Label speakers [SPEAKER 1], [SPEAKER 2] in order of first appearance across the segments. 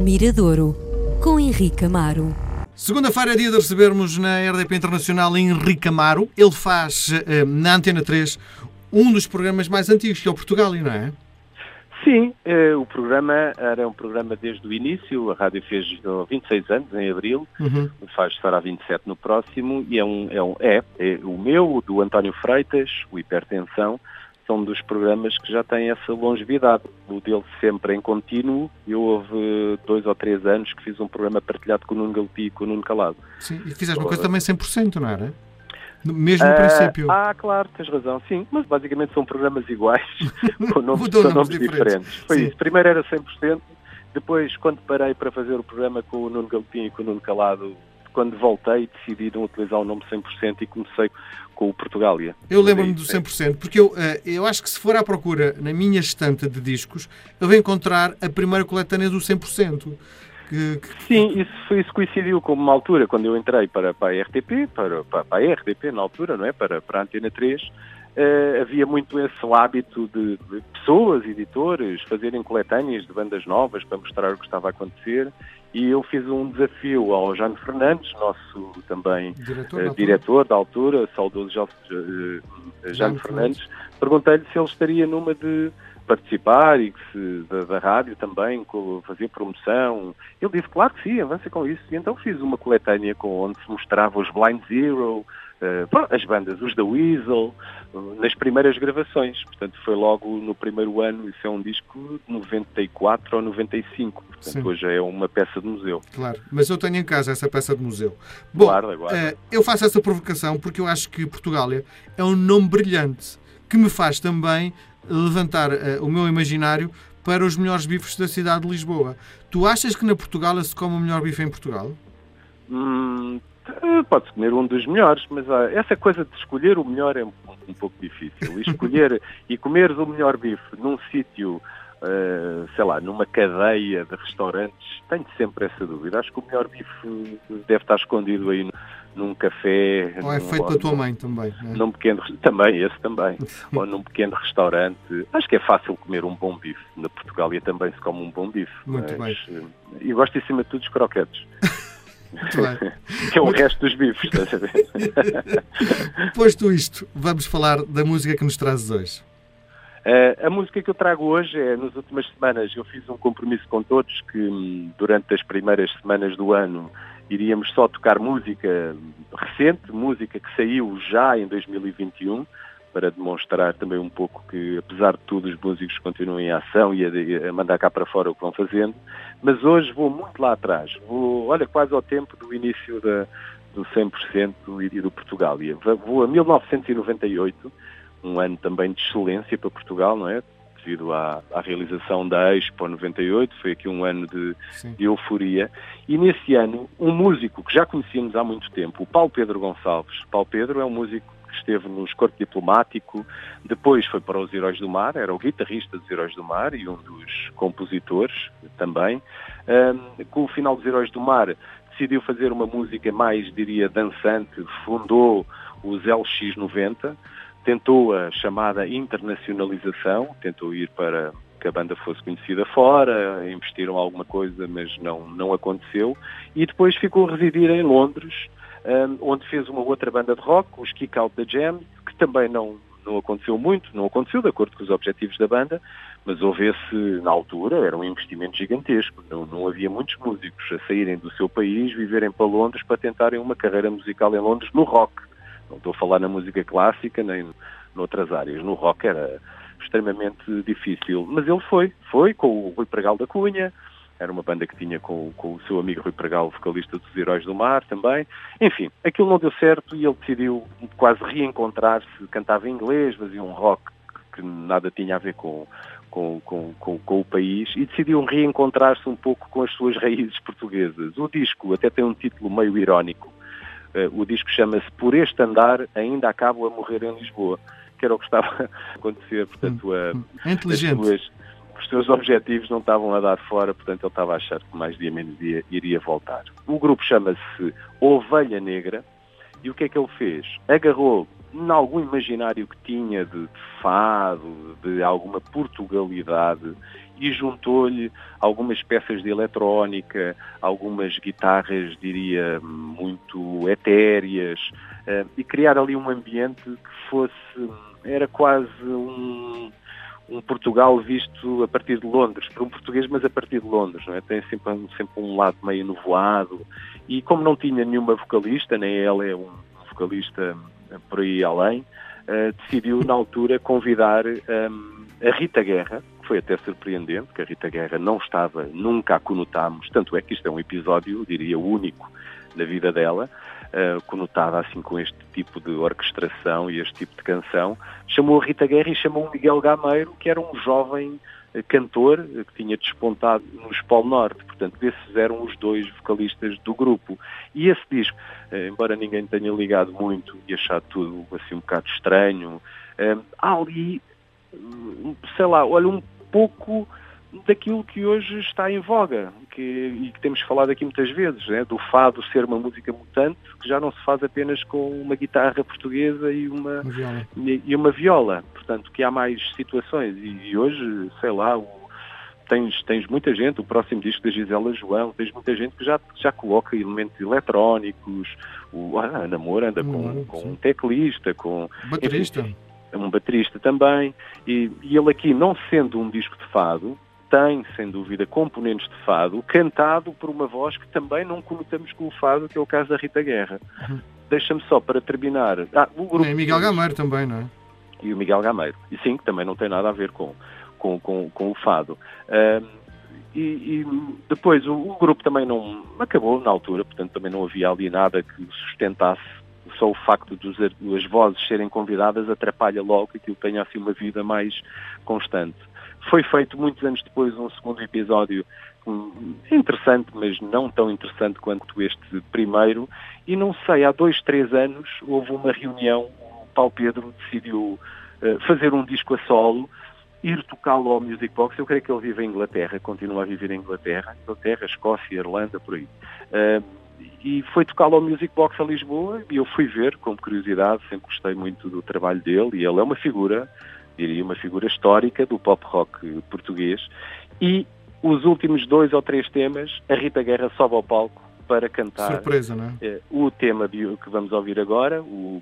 [SPEAKER 1] Miradouro, com Henrique Amaro.
[SPEAKER 2] Segunda-feira é dia de recebermos na RDP Internacional Henrique Amaro. Ele faz eh, na Antena 3 um dos programas mais antigos, que é o Portugal, não é?
[SPEAKER 3] Sim, eh, o programa era um programa desde o início, a rádio fez 26 anos, em abril,
[SPEAKER 2] Uhum.
[SPEAKER 3] faz fará 27 no próximo, e é, um, é, um, é, é o meu, o do António Freitas, o Hipertensão, são dos programas que já têm essa longevidade. O dele sempre em contínuo, eu houve dois ou três anos que fiz um programa partilhado com o Nuno Galpi e com o Nuno Calado.
[SPEAKER 2] Sim, e fizeste uma coisa também 100%, não era? Mesmo no
[SPEAKER 3] Ah,
[SPEAKER 2] princípio.
[SPEAKER 3] Ah, claro, tens razão, sim. Mas basicamente são programas iguais, com nomes, com
[SPEAKER 2] nomes diferentes.
[SPEAKER 3] diferentes. Foi
[SPEAKER 2] Sim.
[SPEAKER 3] isso. Primeiro era 100%, depois, quando parei para fazer o programa com o Nuno Galpim e com o Nuno Calado, quando voltei, decidi não utilizar o nome 100% e comecei com o Portugália.
[SPEAKER 2] Eu lembro-me do
[SPEAKER 3] Sim.
[SPEAKER 2] 100%, porque eu, eh, eu acho que se for à procura na minha estante de discos, eu vou encontrar a primeira coletânea do 100%. Que,
[SPEAKER 3] Sim, isso, isso coincidiu com uma altura, quando eu entrei para, para a RTP, para, para, para a RTP na altura, não é? Para, para a Antena 3, eh, havia muito esse hábito de, de pessoas, editores, fazerem coletâneas de bandas novas para mostrar o que estava a acontecer. E eu fiz um desafio ao Jano Fernandes, nosso também
[SPEAKER 2] diretor, altura.
[SPEAKER 3] diretor da altura, saudoso eh, Jano Fernandes, perguntei-lhe se ele estaria numa de participar e que se, da, da rádio também, fazer promoção. Ele disse, claro que sim, avança com isso. E então fiz uma coletânea com onde se mostrava os Blind Zero, as bandas, os da Weasel, eh, nas primeiras gravações. Portanto, foi logo no primeiro ano, isso é um disco de 94 ou 95. Portanto,
[SPEAKER 2] Sim.
[SPEAKER 3] hoje é uma peça de museu.
[SPEAKER 2] Claro, mas eu tenho em casa essa peça de museu. Bom,
[SPEAKER 3] Guarda, guarda.
[SPEAKER 2] eh, eu faço essa provocação porque eu acho que Portugália é um nome brilhante que me faz também levantar eh, o meu imaginário para os melhores bifes da cidade de Lisboa. Tu achas que na Portugália se come o melhor bife em Portugal?
[SPEAKER 3] Hum, eh, Pode-se comer um dos melhores, mas ah, essa coisa de escolher o melhor é um, um pouco difícil. E escolher e comeres o melhor bife num sítio, eh, sei lá, numa cadeia de restaurantes, tenho sempre essa dúvida. Acho que o melhor bife deve estar escondido aí num, café.
[SPEAKER 2] Ou é feito pela tua mãe também? é?
[SPEAKER 3] Num pequeno, também, esse também. ou num pequeno restaurante. Acho que é fácil comer um bom bife. Na Portugália também se come um bom bife.
[SPEAKER 2] Muito
[SPEAKER 3] mas, eh, E gosto, acima de tudo, dos croquetes.
[SPEAKER 2] Muito bem.
[SPEAKER 3] que é o resto dos bifes, estás a ver?
[SPEAKER 2] Posto isto, vamos falar da música que nos trazes hoje.
[SPEAKER 3] Eh, a música que eu trago hoje é, nas últimas semanas, eu fiz um compromisso com todos que hum, durante as primeiras semanas do ano iríamos só tocar música recente, música que saiu já em 2021, para demonstrar também um pouco que, apesar de tudo, os músicos continuam em ação e a, a mandar cá para fora o que vão fazendo. Mas hoje vou muito lá atrás, vou, olha, quase ao tempo do início da, do 100% e do Portugália. Vou a 1998, um ano também de excelência para Portugal, não é? Devido à, à realização da Expo 98, foi aqui um ano de, de euforia. E nesse ano, um músico que já conhecíamos há muito tempo, o Paulo Pedro Gonçalves. Paulo Pedro é um músico que esteve no Escorpo Diplomático, depois foi para os Heróis do Mar, era o guitarrista dos Heróis do Mar e um dos compositores também. Com o final dos Heróis do Mar, decidiu fazer uma música mais, diria, dançante, fundou os LX90, tentou a chamada internacionalização, tentou ir para que a banda fosse conhecida fora, investiram alguma coisa, mas não, não aconteceu, e depois ficou a residir em Londres, onde fez uma outra banda de rock, os Kick Out the Jam, que também não, não aconteceu muito, não aconteceu de acordo com os objetivos da banda, mas houve esse, na altura, era um investimento gigantesco, não, não havia muitos músicos a saírem do seu país, viverem para Londres para tentarem uma carreira musical em Londres no rock. Não estou a falar na música clássica, nem noutras áreas. No rock era extremamente difícil. Mas ele foi, foi com o Rui Pregal da Cunha, era uma banda que tinha com, com o seu amigo Rui Pregal, vocalista dos Heróis do Mar também. Enfim, aquilo não deu certo e ele decidiu quase reencontrar-se, cantava em inglês, fazia um rock que nada tinha a ver com, com, com, com, com o país e decidiu reencontrar-se um pouco com as suas raízes portuguesas. O disco até tem um título meio irónico. Uh, o disco chama-se Por Este Andar Ainda Acabo a Morrer em Lisboa, que era o que estava a acontecer, portanto, a,
[SPEAKER 2] É inteligente.
[SPEAKER 3] as suas- os seus objetivos não estavam a dar fora, portanto ele estava a achar que mais dia menos dia iria voltar. O grupo chama-se Ovelha Negra e o que é que ele fez? Agarrou em algum imaginário que tinha de, de fado, de alguma Portugalidade, e juntou-lhe algumas peças de eletrónica, algumas guitarras, diria, muito etéreas, uh, e criar ali um ambiente que fosse, era quase um, um Portugal visto a partir de Londres, por um português, mas a partir de Londres, não é? Tem sempre, sempre um lado meio nevoado, e como não tinha nenhuma vocalista, nem ela é um vocalista por aí além, uh, decidiu na altura convidar um, a Rita Guerra, foi até surpreendente, que a Rita Guerra não estava, nunca a conotámos, tanto é que isto é um episódio, diria, único na vida dela, uh, conotada assim com este tipo de orquestração e este tipo de canção, chamou a Rita Guerra e chamou Miguel Gameiro, que era um jovem uh, cantor uh, que tinha despontado no Espol Norte, portanto, esses eram os dois vocalistas do grupo. E esse disco, embora ninguém tenha ligado muito e achado tudo assim um bocado estranho, há ali, sei lá, olha, um pouco daquilo que hoje está em voga que, e que temos falado aqui muitas vezes, né? do fado ser uma música mutante que já não se faz apenas com uma guitarra portuguesa e uma,
[SPEAKER 2] viola.
[SPEAKER 3] E, uma viola. Portanto, que há mais situações. E, e hoje, sei lá, o, tens, tens muita gente, o próximo disco da Gisela João, tens muita gente que já, já coloca elementos eletrónicos, o, a Ana Moura anda com, uhum, com um teclista, com...
[SPEAKER 2] Baterista. Enfim,
[SPEAKER 3] um baterista também, e, e ele aqui, não sendo um disco de fado, tem, sem dúvida, componentes de fado, cantado por uma voz que também não conotamos com o fado, que é o caso da Rita Guerra. Uhum. Deixa-me só para terminar.
[SPEAKER 2] Ah, o grupo é Miguel Gameiro também, não é?
[SPEAKER 3] E o Miguel Gameiro. E sim, que também não tem nada a ver com, com, com, com o fado. E, e, depois o, o, grupo também não acabou na altura, portanto também não havia ali nada que sustentasse só o facto de as vozes serem convidadas atrapalha logo que aquilo tenha assim uma vida mais constante. Foi feito muitos anos depois um segundo episódio interessante, mas não tão interessante quanto este primeiro, e não sei, há dois, três anos houve uma reunião, o Paulo Pedro decidiu uh, fazer um disco a solo, ir tocá-lo ao Music Box, eu creio que ele vive em Inglaterra, continua a viver em Inglaterra, Inglaterra, Escócia, Irlanda, por aí. E foi tocá-lo ao Music Box a Lisboa e eu fui ver com curiosidade, sempre gostei muito do trabalho dele e ele é uma figura, diria uma figura histórica do pop rock português e os últimos dois ou três temas, a Rita Guerra sobe ao palco para cantar
[SPEAKER 2] Surpresa, não é?
[SPEAKER 3] Eh, o tema que vamos ouvir agora, o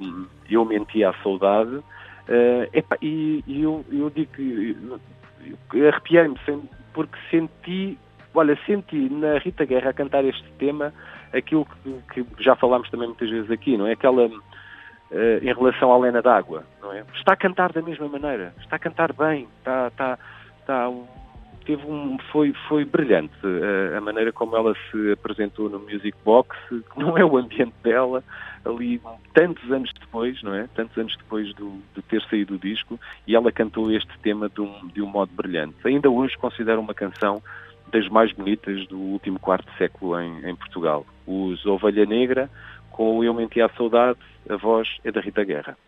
[SPEAKER 3] Eu Menti à Saudade, uh, epa, e, e eu, eu digo que arrepiei-me porque senti, olha, senti na Rita Guerra a cantar este tema aquilo que, que, já falámos também muitas vezes aqui, não é? Aquela uh, em relação à Lena d'Água, não é? Está a cantar da mesma maneira, está a cantar bem, está, está, está teve um, foi, foi brilhante uh, a maneira como ela se apresentou no Music Box, que não é o ambiente dela, ali tantos anos depois, não é? Tantos anos depois do, de ter saído o disco, e ela cantou este tema de um, de um modo brilhante. Ainda hoje considero uma canção das mais bonitas do último quarto século em, em Portugal. Os Ovelha Negra, com o Eu Menti à Saudade, a voz é da Rita Guerra.